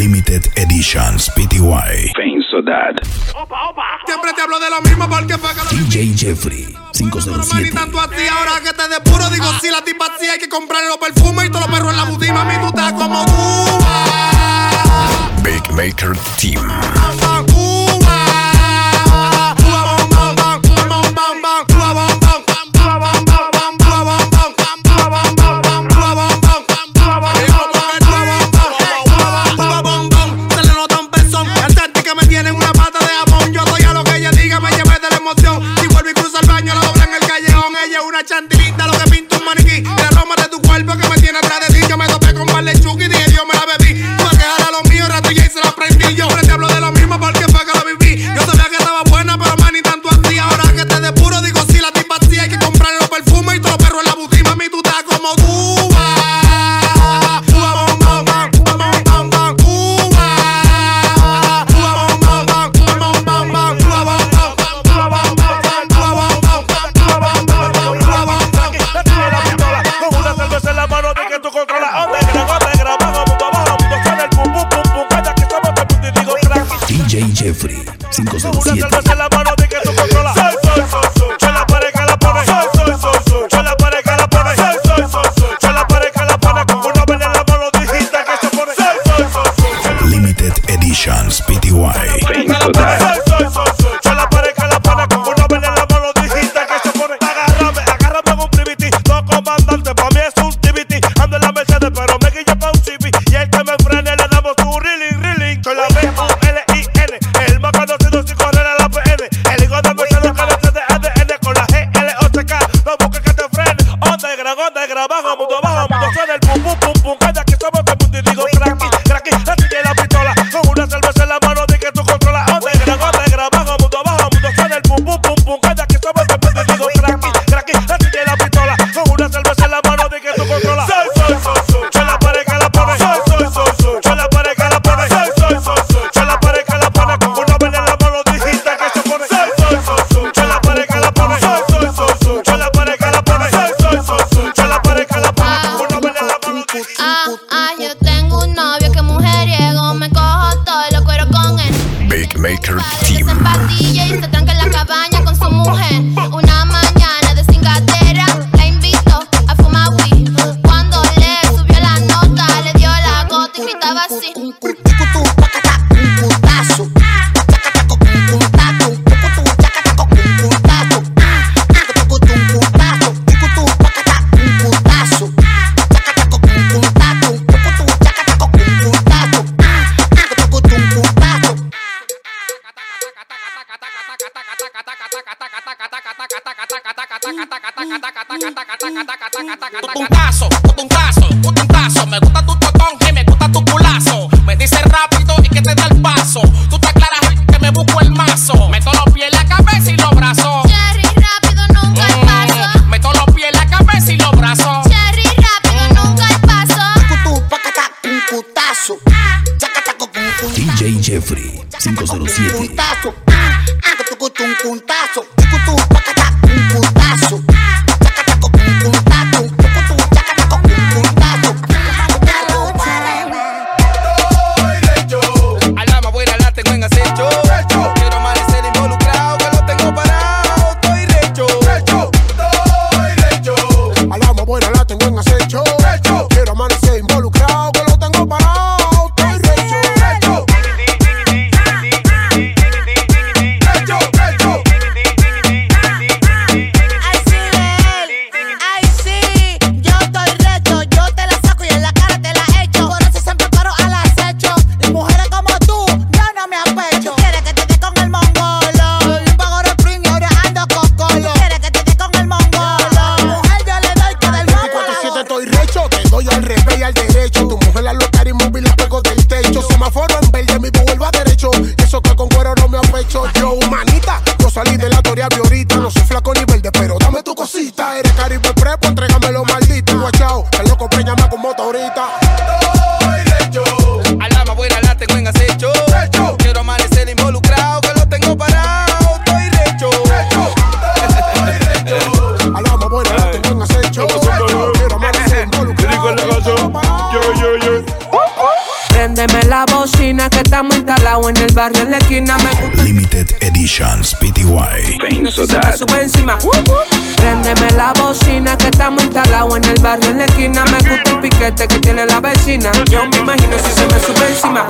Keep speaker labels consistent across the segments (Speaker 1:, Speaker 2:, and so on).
Speaker 1: Limited Editions PTY.
Speaker 2: Fein Sodad.
Speaker 3: Siempre te hablo de lo mismo porque fue que
Speaker 1: DJ Jeffrey 507.
Speaker 3: tanto a ti ahora que te depuro. Digo, si la tipa sí hay que comprarle los perfumes y todos los perros en la budima. Mi tú estás como Cuba.
Speaker 1: Big Maker Team.
Speaker 2: Uh.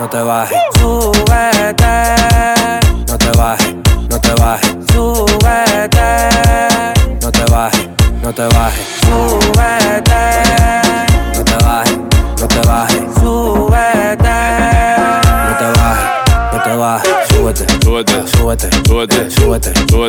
Speaker 4: no te bajes.
Speaker 2: Súbete,
Speaker 4: no te bajes, no te bajes.
Speaker 2: Súbete,
Speaker 4: no te bajes, no te bajes.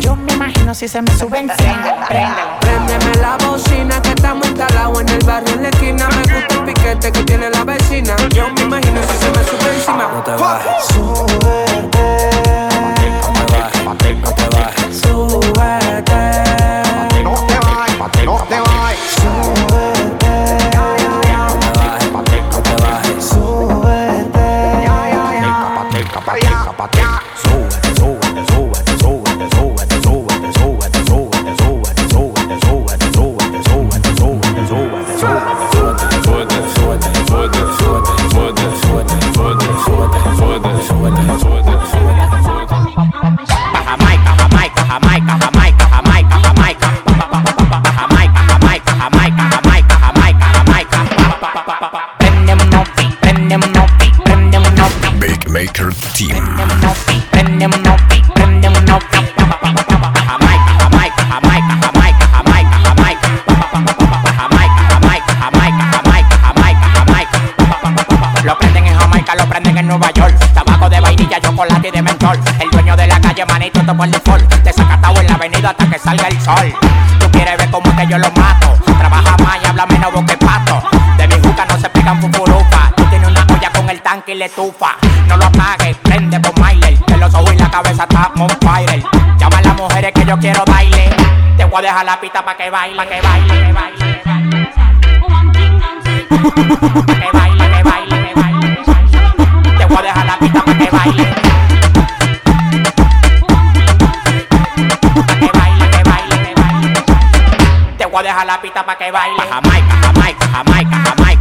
Speaker 5: Yo me imagino si se me sube encima.
Speaker 2: Préndeme la bocina que estamos instalados en el barrio en la esquina. Me gusta el piquete que tiene la vecina. Yo me imagino si se me sube encima.
Speaker 4: No te bajes.
Speaker 2: Súbete.
Speaker 6: No te. No te
Speaker 4: bajes. Súbete.
Speaker 7: Good. la pista pa' que baile, pa' que baile, pa' que baile. Pa' que baile, que baile, que. Te voy a dejar la pista pa' que baile. Pa' que que que. Te voy a dejar la pa' que baile. Pa' Jamaica, Jamaica, Jamaica, Jamaica.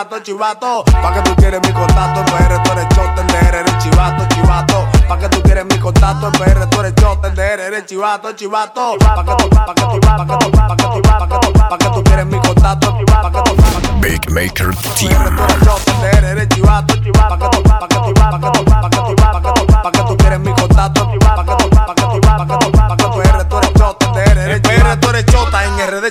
Speaker 7: Chivato, chivato. Pa' que tú quieres mi contacto, PR, tú eres chotender, eres chivato, chivato. Pa' que tú quieres mi contacto, PR, tú eres chotender, eres chivato, chivato. Pa' que tú, pa' que tú, pa' que tú, pa' que tú, pa' que tú, pa' que tú quieres mi contacto, pa' que tú.
Speaker 1: Big Maker Team.
Speaker 7: Eres chivato. Pa' que tú, pa' que tú, pa' que tú, pa' que tú, pa' que tú, pa' que tú quieres mi contacto, pa' que tú,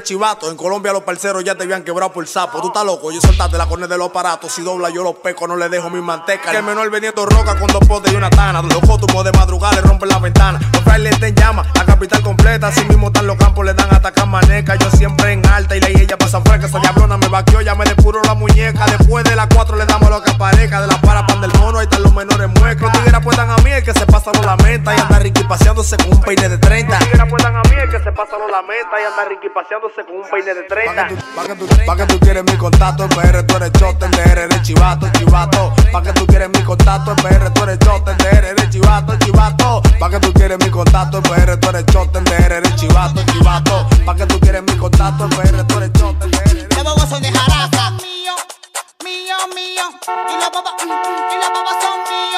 Speaker 7: chivato. En Colombia los parceros ya te habían quebrado por sapo. Tú estás loco, yo soltaste la cornea de los aparatos. Si dobla yo los peco, no le dejo mi manteca. El menor vendiendo roca con dos potes y una tana. Los cótumos de madrugada le rompen la ventana. Los frailes en llama, la capital completa. Así mismo están los campos, le dan atacar maneca. Yo siempre en alta y la ella pasa fresca. Esa diablona me vaqueó, ya me depuró la muñeca. Después de las cuatro le damos lo que aparezca. De la para pan del mono, ahí están los menores muecos. Apuestan a mí, el que se pasa no lamenta. Y anda Ricky paseándose con un peine de 30. Los tigres apuestan a mí, el que se pasa no lamenta. Y anda Ricky paseándose con un peine de 30. Pa' que tú, pa' que tú quieres mi contacto, PR, tú eres chotender, eres chivato, chivato. Pa' que tú quieres mi contacto, PR, tú eres chotender, eres chivato, chivato. Pa' que tú quieres mi contacto, PR, tú eres chotender, eres chivato, chivato. Pa' que tú quieres mi contacto, PR, tú eres chotender.
Speaker 8: Los bobos son de jaraca. Mío, mío, mío. Y los bobos, y los bobos son míos.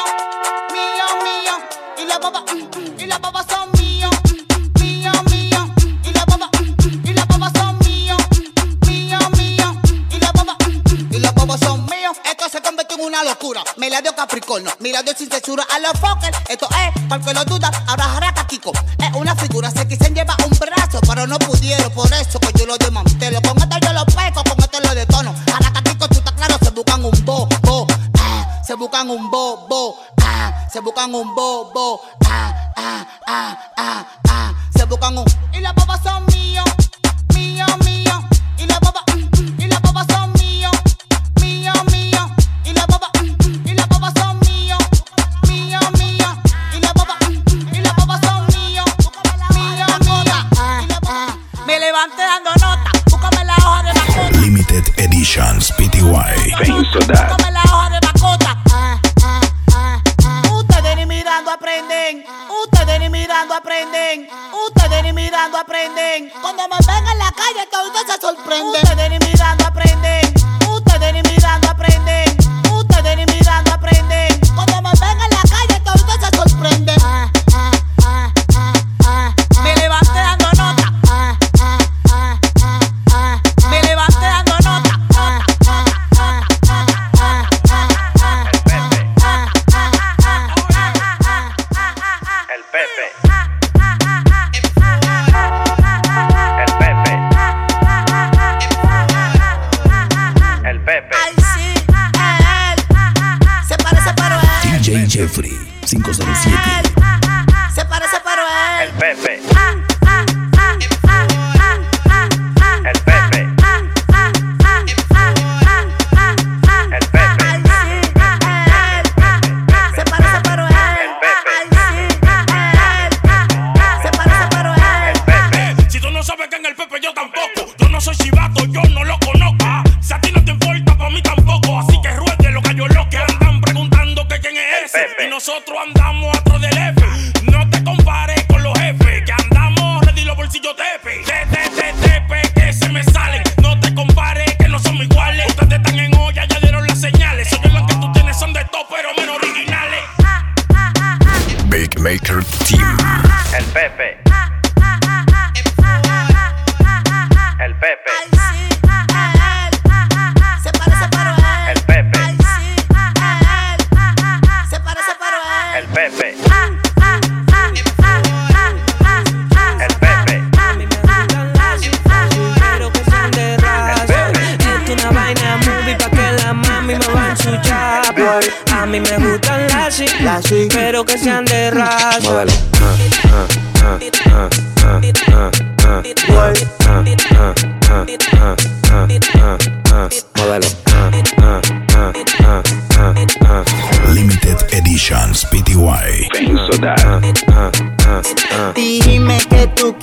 Speaker 8: Locura. Me la dio Capricornio, dio sin censura a los fuckers. Esto es, para lo duda, ahora jaraca Kiko. Es una figura, se quisen llevar un brazo, pero no pudieron. Por eso que yo lo desmantelo. Con esto yo lo peco, con esto lo detono. Jaraca Kiko, tú estás claro, se buscan un bo, bo. Ah, se buscan un bo, bo. Ah, se buscan un bo, bo. Ah, ah, ah, ah, ah. Se buscan un. Y las bobas son Me levanté dando nota, búscame la hoja de bacota.
Speaker 1: Limited Editions PTY.
Speaker 8: Búscame la hoja de. Ah, ah, ah, ah. Ustedes ni mirando aprenden. Ustedes ni mirando aprenden. Ustedes ni mirando aprenden. Cuando me ven en la calle, todos se sorprenden. Ustedes ni mirando
Speaker 1: Limited Editions PTY.
Speaker 8: Dime que tú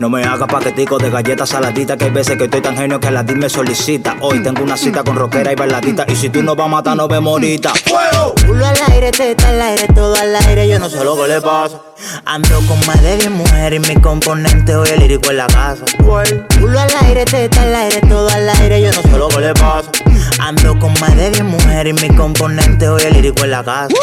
Speaker 8: No
Speaker 9: me haga paquetico de galletas saladitas, que hay veces que estoy tan genio que la DIR me solicita. Hoy tengo una cita con rockera y bailadita, y si tú no vas a matar, no vemos ahorita. ¡Fuego!
Speaker 5: Culo al aire, teta al aire, todo al aire, yo no sé lo que le pasa. Ando con más de 10 mujeres y mi componente hoy el lírico en la casa. Culo al aire, teta al aire, todo al aire, yo no sé lo que le pasa. Ando con más de 10 mujeres y mi componente hoy el lírico en la casa.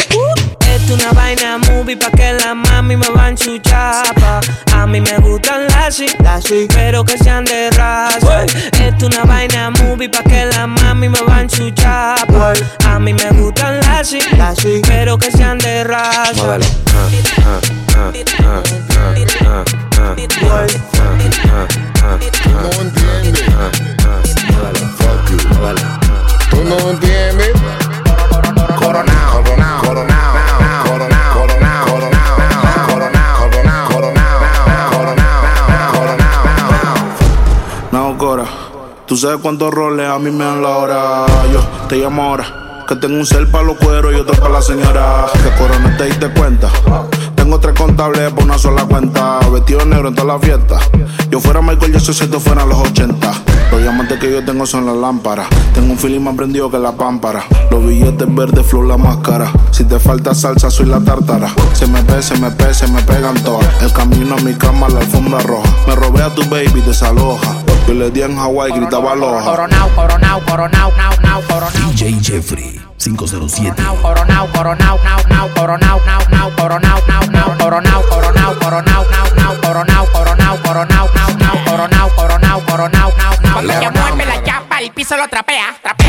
Speaker 2: Esto una vaina movie pa' que la mami me van su chapa. A mí me gustan las sí, pero que sean de raza. Esto una vaina movie pa' que la mami me van su chapa. A mí me gustan las sí, pero que sean de raza.
Speaker 10: Tú
Speaker 11: sabes cuántos roles a mí me dan la hora. Yo te llamo ahora. Que tengo un cel para los cueros y otro para la señora. Que Cora no te diste cuenta. Tengo tres contables por una sola cuenta. Vestido negro en toda la fiesta. Yo fuera Michael Jackson si esto fuera los 80. Los diamantes que yo tengo son las lámparas. Tengo un feeling más prendido que la pámpara. Los billetes verdes, flow la máscara. Si te falta salsa, soy la tártara. Se me ve, se me pe, se me pegan todas. El camino a mi cama, la alfombra roja. Me robé a tu baby, desaloja. Yo le di en Hawái, gritaba aloha.
Speaker 12: Coronao, coronao, coronao, now, now, coronao.
Speaker 1: DJ Jeffrey 507.
Speaker 12: Coronao, coronao, now, now, coronao, now, now, coronao, now, now, coronao, coronao, coronao, now, now, coronao, coronao, coronao, now, now, coronao, coronao, coronao, now, now. Cuando ella mueve la chapa, el piso lo trapea, trapea,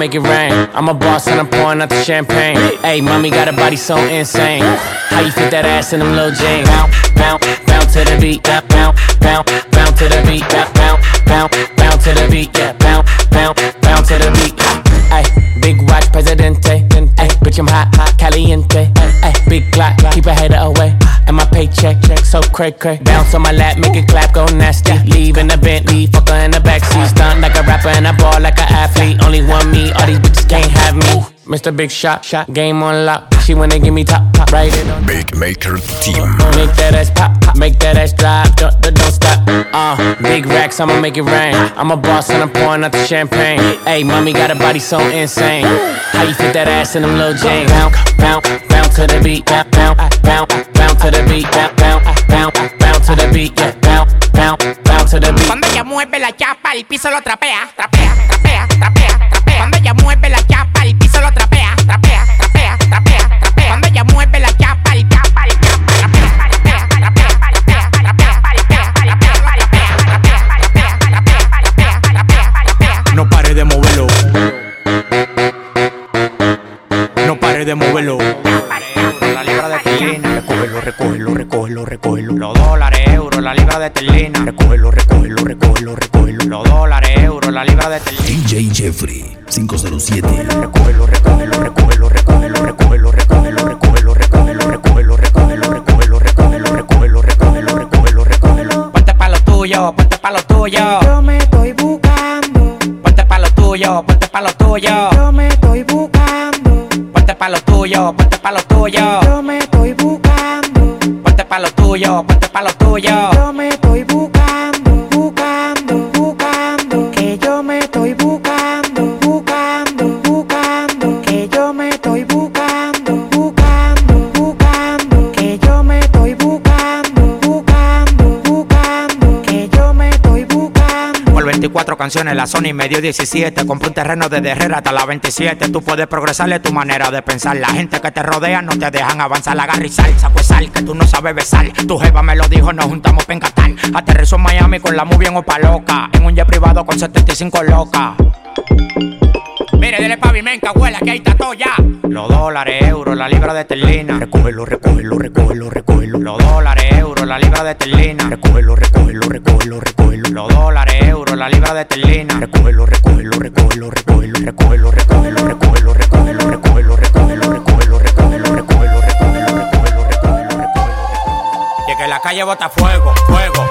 Speaker 12: make it rain. I'm a boss and I'm pouring out the champagne. Hey, mommy got a body so insane. How you fit that ass in them little jeans? Bounce, bounce, bounce to the beat. Bounce, bounce, bounce, to the beat. Bounce, bounce, bounce, to the beat. Yeah, bounce, bounce, bounce to the beat. Ay, big watch, presidente. Ay, bitch, I'm hot, hot, caliente. Ay, big clock, keep a hater away. And my paycheck, so cray cray. Bounce on my lap, make it clap, go nasty. Leave in the Bentley, fuck her in the backseat. Stunt like a rapper and I ball like an athlete. Only one me, all these bitches can't have me. Mr. Big Shot, shot, game on lock. She wanna give me top, top, right it on.
Speaker 1: Big Maker Team.
Speaker 12: Make that ass pop, pop, make that ass drop, don't, don't, don't stop. Uh, big racks, I'ma make it rain. I'm a boss and I'm pouring out the champagne. Hey, mommy got a body so insane. How you fit that ass in them little jeans? Bounce, bounce, bounce to the beat, bounce, bounce, bounce, bounce to the beat, bounce, bounce, bounce, bounce to the beat, yeah, bounce, bounce, bounce to the beat. Cuando ella mueve la chapa, el piso lo trapea, trapea, trapea, trapea, trapea. Cuando ella mueve la chapa, el piso lo trapea, trapea, trapea, trapea, trapea. Cuando ella mueve la chapa, el chapa, el chapa, trapea, trapea, trapea, trapea, trapea, trapea, trapea, trapea, trapea, trapea, trapea.
Speaker 13: No pare de moverlo. No pare de moverlo.
Speaker 14: La libra de esterlina, recógelo, recógelo, recógelo, recógelo. Los dólares, euros, la libra de esterlina. Recógelo, recógelo, recógelo, recógelo. Los dólares, euros, la libra de esterlina.
Speaker 1: DJ Jeffrey 507.
Speaker 14: Recógelo, recógelo, recógelo, recógelo, recógelo, recógelo, recógelo, recógelo, recógelo, recógelo, recógelo, recógelo, recógelo, recógelo, recógelo, recógelo. Ponte pa' lo tuyo, ponte pa' lo tuyo.
Speaker 5: Yo me estoy buscando,
Speaker 14: Ponte pa' lo tuyo, ponte pa' lo tuyo.
Speaker 5: yo me estoy buscando,
Speaker 14: Ponte pa' lo tuyo, ponte pa' lo tuyo.
Speaker 5: yo me estoy buscando,
Speaker 14: Ponte pa' lo tuyo, ponte pa' lo tuyo.
Speaker 5: yo me estoy buscando,
Speaker 14: canciones, la Sony me dio 17. Compré un terreno desde Herrera hasta la 27. Tú puedes progresarle tu manera de pensar. La gente que te rodea no te dejan avanzar. Agarra y sal, saco sal, que tú no sabes besar. Tu jeva me lo dijo, nos juntamos pa' encatar. Aterrizó en Miami con la movie en Opa Loca. En un jet privado con 75 locas. Mire, dele pavimenta, abuela, que ahí está todo ya. Los dólares, euros, la libra de esterlina. Recógelo, recógelo, recógelo, recógelo. Los dólares, euros, la libra de esterlina. Recógelo, recógelo, recógelo, recógelo. Los dólares, euros, la libra de esterlina. Recógelo, recógelo, recógelo, recógelo. Recógelo, recógelo, recógelo, recógelo, recógelo, recógelo, recógelo, recógelo, recógelo, recógelo, recógelo, recógelo, recógelo. Y que la calle bota fuego, fuego,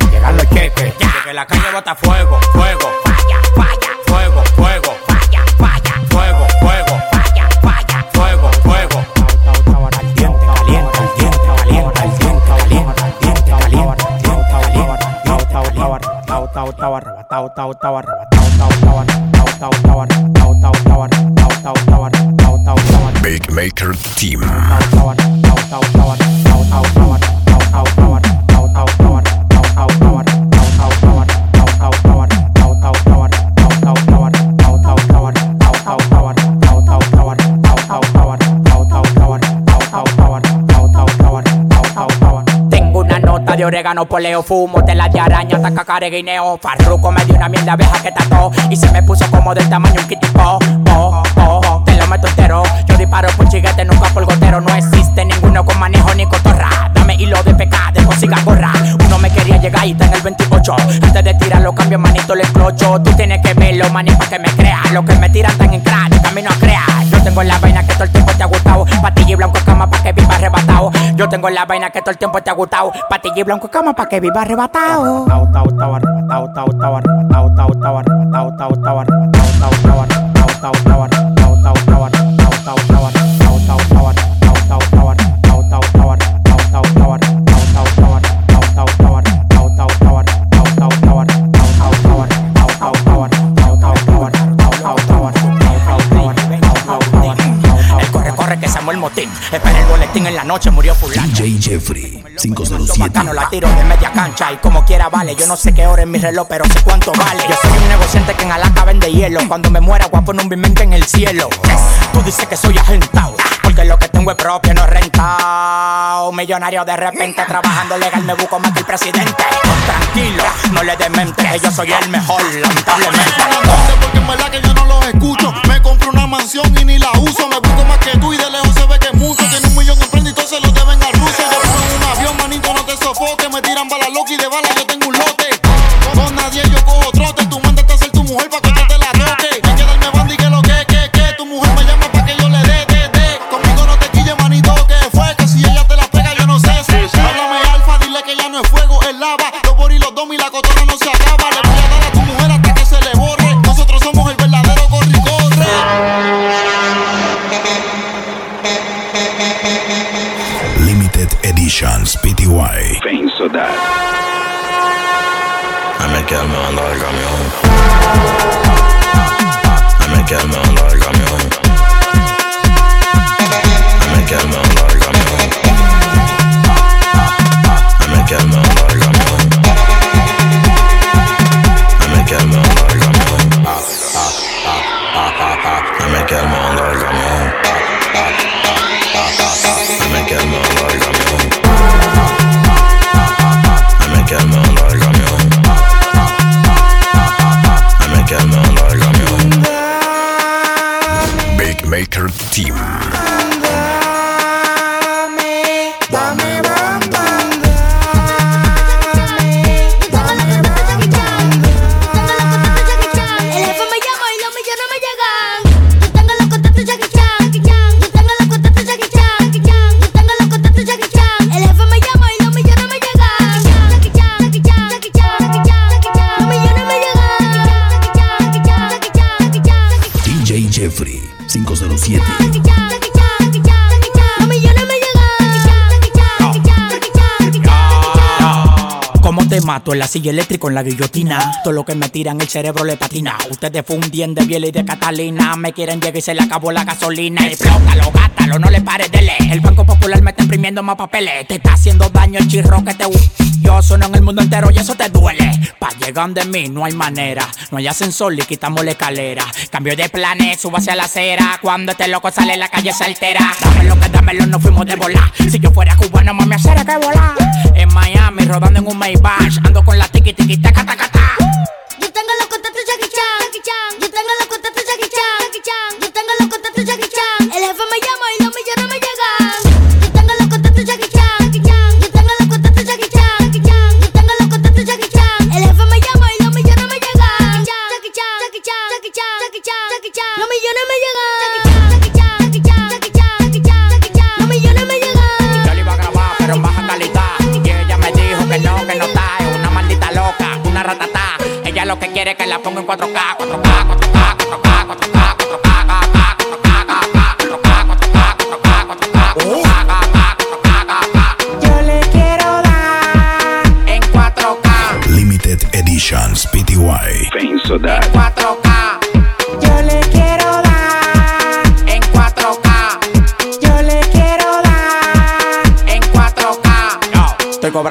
Speaker 14: la calle bota fuego, fuego. Falla, falla. Fuego, fuego. Falla, falla. Fuego, fuego. Falla, falla. Fuego, fuego. El diente calienta, el diente calienta, el diente calienta, el diente calienta, el de orégano, poleo, fumo, tela de araña, taca careguineo. Farruco me dio una mierda abeja que tató y se me puso como del tamaño un kitipo. Oh, oh, te lo meto entero. Yo disparo por chiguete, nunca por gotero. No existe ninguno con manejo ni cotorra. Dame hilo de pecado, de consiga gorra. Uno me quería llegar y está en el 28. Antes de tirarlo, cambio manito, le clocho. Tú tienes que verlo, maní, pa' que me crea. Lo que me tiran tan en crack, de camino a crear. Yo tengo la vaina que todo el tiempo te ha gustado. Patilla y blanco cama pa' que viva arrebatado. Yo tengo la vaina que todo el tiempo te ha gustado. Patilla y blanco cama pa' que viva arrebatado. En la noche, murió fulano.
Speaker 1: DJ Jeffrey 507.
Speaker 14: Bacano la tiro de media cancha y como quiera vale. Yo no sé qué hora es mi reloj, pero sé cuánto vale. Yo soy un negociante que en Alaska vende hielo. Cuando me muera, voy a poner un bimente en el cielo. Tú dices que soy agentado, porque lo que tengo es propio, no es rentado. Millonario de repente, trabajando legal, me busco más que el presidente. Tranquilo, no le demente, yo soy el mejor, lamentablemente.
Speaker 15: porque en verdad que yo no los escucho. Me compro una mansión y ni la uso. Me busco más que tú y de lejos se ve que mucho. Tiene un millón de en la
Speaker 14: silla eléctrica en la guillotina? Todo lo que me tiran el cerebro le patina. Ustedes fundien de Biel y de Catalina. Me quieren llegar y se le acabó la gasolina. Explótalo, gátalo, no le pares de leer. El Banco Popular me está imprimiendo más papeles. Te está haciendo daño el chirro que te Yo sueno en el mundo entero y eso te duele. Pa' llegar de mí no hay manera. No hay ascensor y quitamos la escalera. Cambio de planes, subo hacia la acera. Cuando este loco sale la calle se altera. Dámelo que dámelo, no fuimos de volar. Si yo fuera cubano, mami, hacer que volar. En Miami, rodando en un Maybach. Ando con la tiki tiki taca taca ta.
Speaker 16: Yo tengo los contactos Jackie Chan. Yo tengo los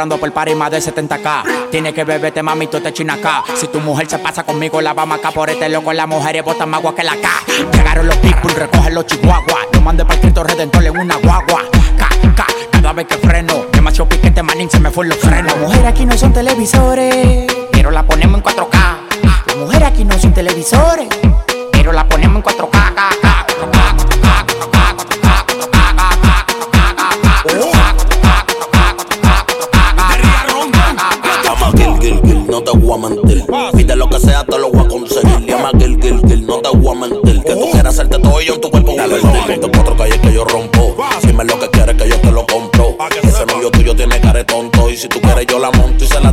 Speaker 14: cobrando por par y más de 70k. Tiene que beberte, mami, tú te china acá. Si tu mujer se pasa conmigo, la vamos acá por este loco. Las mujeres botan más agua que la K. Llegaron los people, recogen los chihuahuas. Yo mandé para el Cristo Redentor en una guagua. K, K, cada vez que freno. Demasiado piquete, manín, se me fue los frenos.
Speaker 5: Las mujeres aquí no son televisores
Speaker 14: Pero la ponemos en 4K.
Speaker 5: Las mujeres aquí no son televisores
Speaker 14: Pero la ponemos en 4K.
Speaker 17: Te voy a mentir. Pide lo que sea, te lo voy a conseguir. Llama Gil, Gil, Gil, no te voy a mentir. Que tú quieras hacerte todo yo en tu cuerpo Dale, Ponte cuatro calles que yo rompo. Dime lo que quieres que yo te lo compro. Ese novio tuyo tiene cara tonto. Y si tú quieres, yo la monto y se la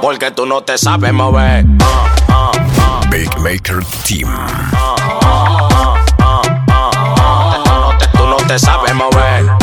Speaker 17: Porque tú no te sabes mover.
Speaker 1: Big Maker Team.
Speaker 17: Tú no te sabes mover.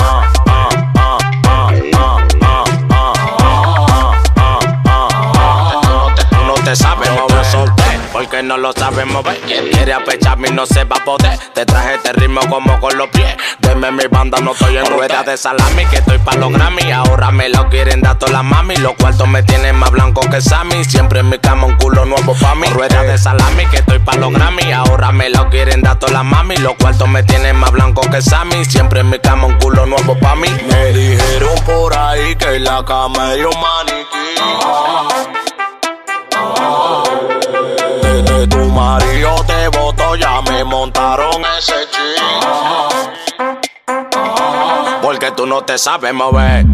Speaker 17: No lo sabes mover. Quien quiere apecharme y no se va a poder. Te traje este ritmo como con los pies. Deme mi banda, no estoy en rueda de salami. Que estoy pa' los Grammy. Ahora me lo quieren dar todas las mami. Los cuartos me tienen más blanco que Sammy. Siempre en mi cama un culo nuevo pa' mí. Rueda de salami, que estoy pa' los Grammy. Ahora me lo quieren dar todas las mami. Los cuartos me tienen más blanco que Sammy. Siempre en mi cama un culo nuevo pa' mí. Me dijeron por ahí que la cama hay un maniquí. Porque tú no te sabes mover.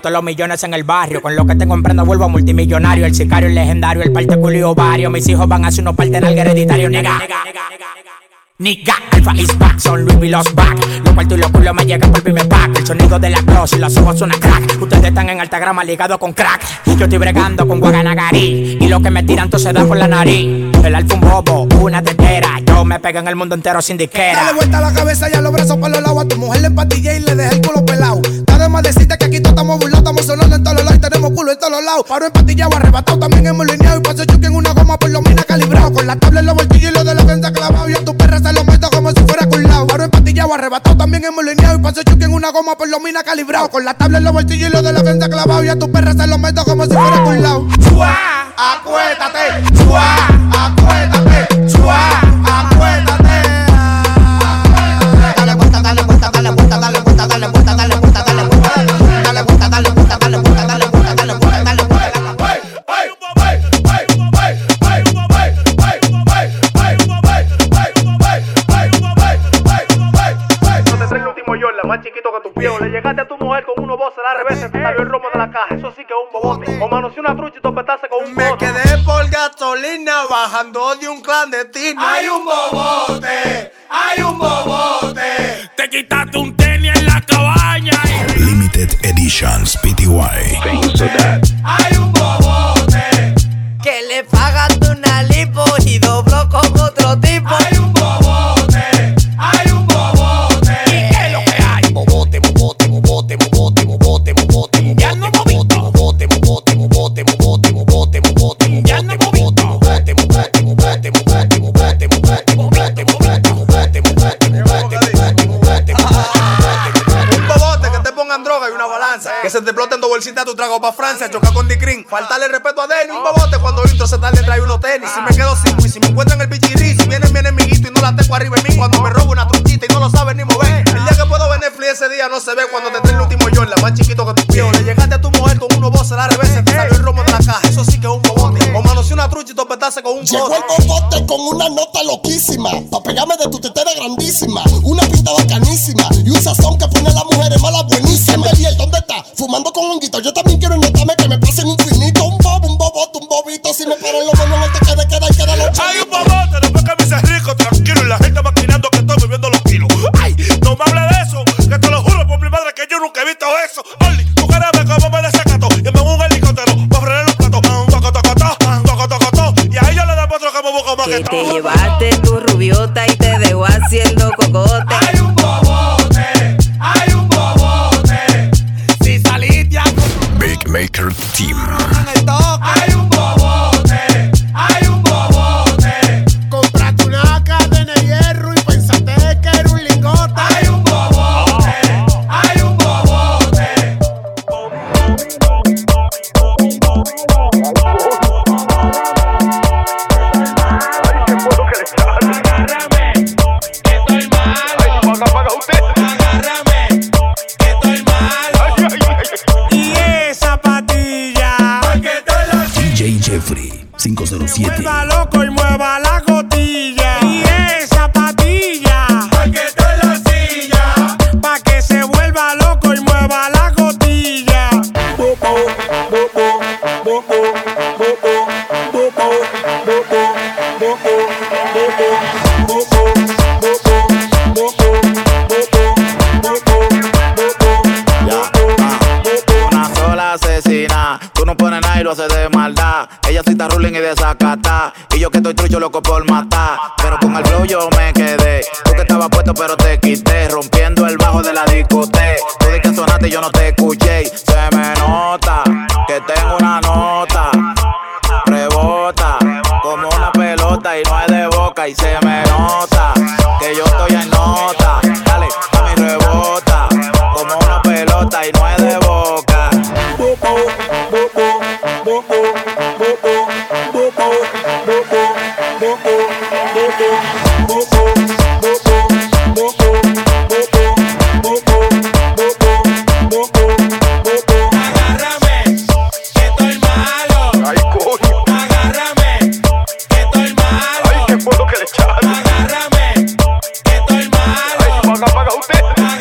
Speaker 14: Todos los millones en el barrio. Con lo que tengo en prenda vuelvo multimillonario. El sicario, el legendario, el parte culo y ovario. Mis hijos van a hacer unos parte en algo hereditario, nega. Nigga, Alpha is back, son Louis los back. Los cuartos y los culos me llegan por primer pack. El sonido de la cross y los ojos suena crack. Ustedes están en alta grama ligados con crack. Yo estoy bregando con Guaganagari. Y lo que me tiran todo se da por la nariz. El alfa un bobo, una tetera. Yo me pego en el mundo entero sin disquera.
Speaker 18: Dale vuelta a la cabeza y a los brazos por los lados. A tu mujer le empatillé y le dejé el culo pelado. Decirte que aquí todos estamos burlados, estamos sonando en todos los lados y tenemos culo en todos los lados. Paro empatillado, arrebatado, también hemos lineado. Y paso choque en una goma por lo menos calibrado. Con la tabla en los bolsillos y lo de la venta clavado. Y a tu perra se lo meto como si fuera culado. Paro empatillado, arrebatado, también hemos lineado. Y paso choque en una goma por lo menos calibrado. Con la tabla en los bolsillos y lo de la venta clavado. Y a tu perra se lo meto como si fuera culado. ¡Chua! ¡Acuéstate! ¡Chua!
Speaker 19: O manoseé una trucha y topetaste con un
Speaker 18: Me
Speaker 19: bote.
Speaker 18: quedé por gasolina bajando de un clandestino.
Speaker 19: Hay un
Speaker 18: bobote, hay un bobote.
Speaker 20: Te quitaste un tenis en la cabaña.
Speaker 1: Limited Editions PTY.
Speaker 18: Hay un bobote.
Speaker 21: Que le pagaste una lipo y dobló con otro tipo.
Speaker 18: Hay un
Speaker 20: lo
Speaker 9: haces de maldad. Ella sí está ruling y desacata. Y yo que estoy trucho loco por matar. Pero con el flow yo me quedé. Tú que estabas puesto pero te quité. Rompiendo el bajo de la discoteca. Tú de que sonaste y yo no te escuché.
Speaker 17: it.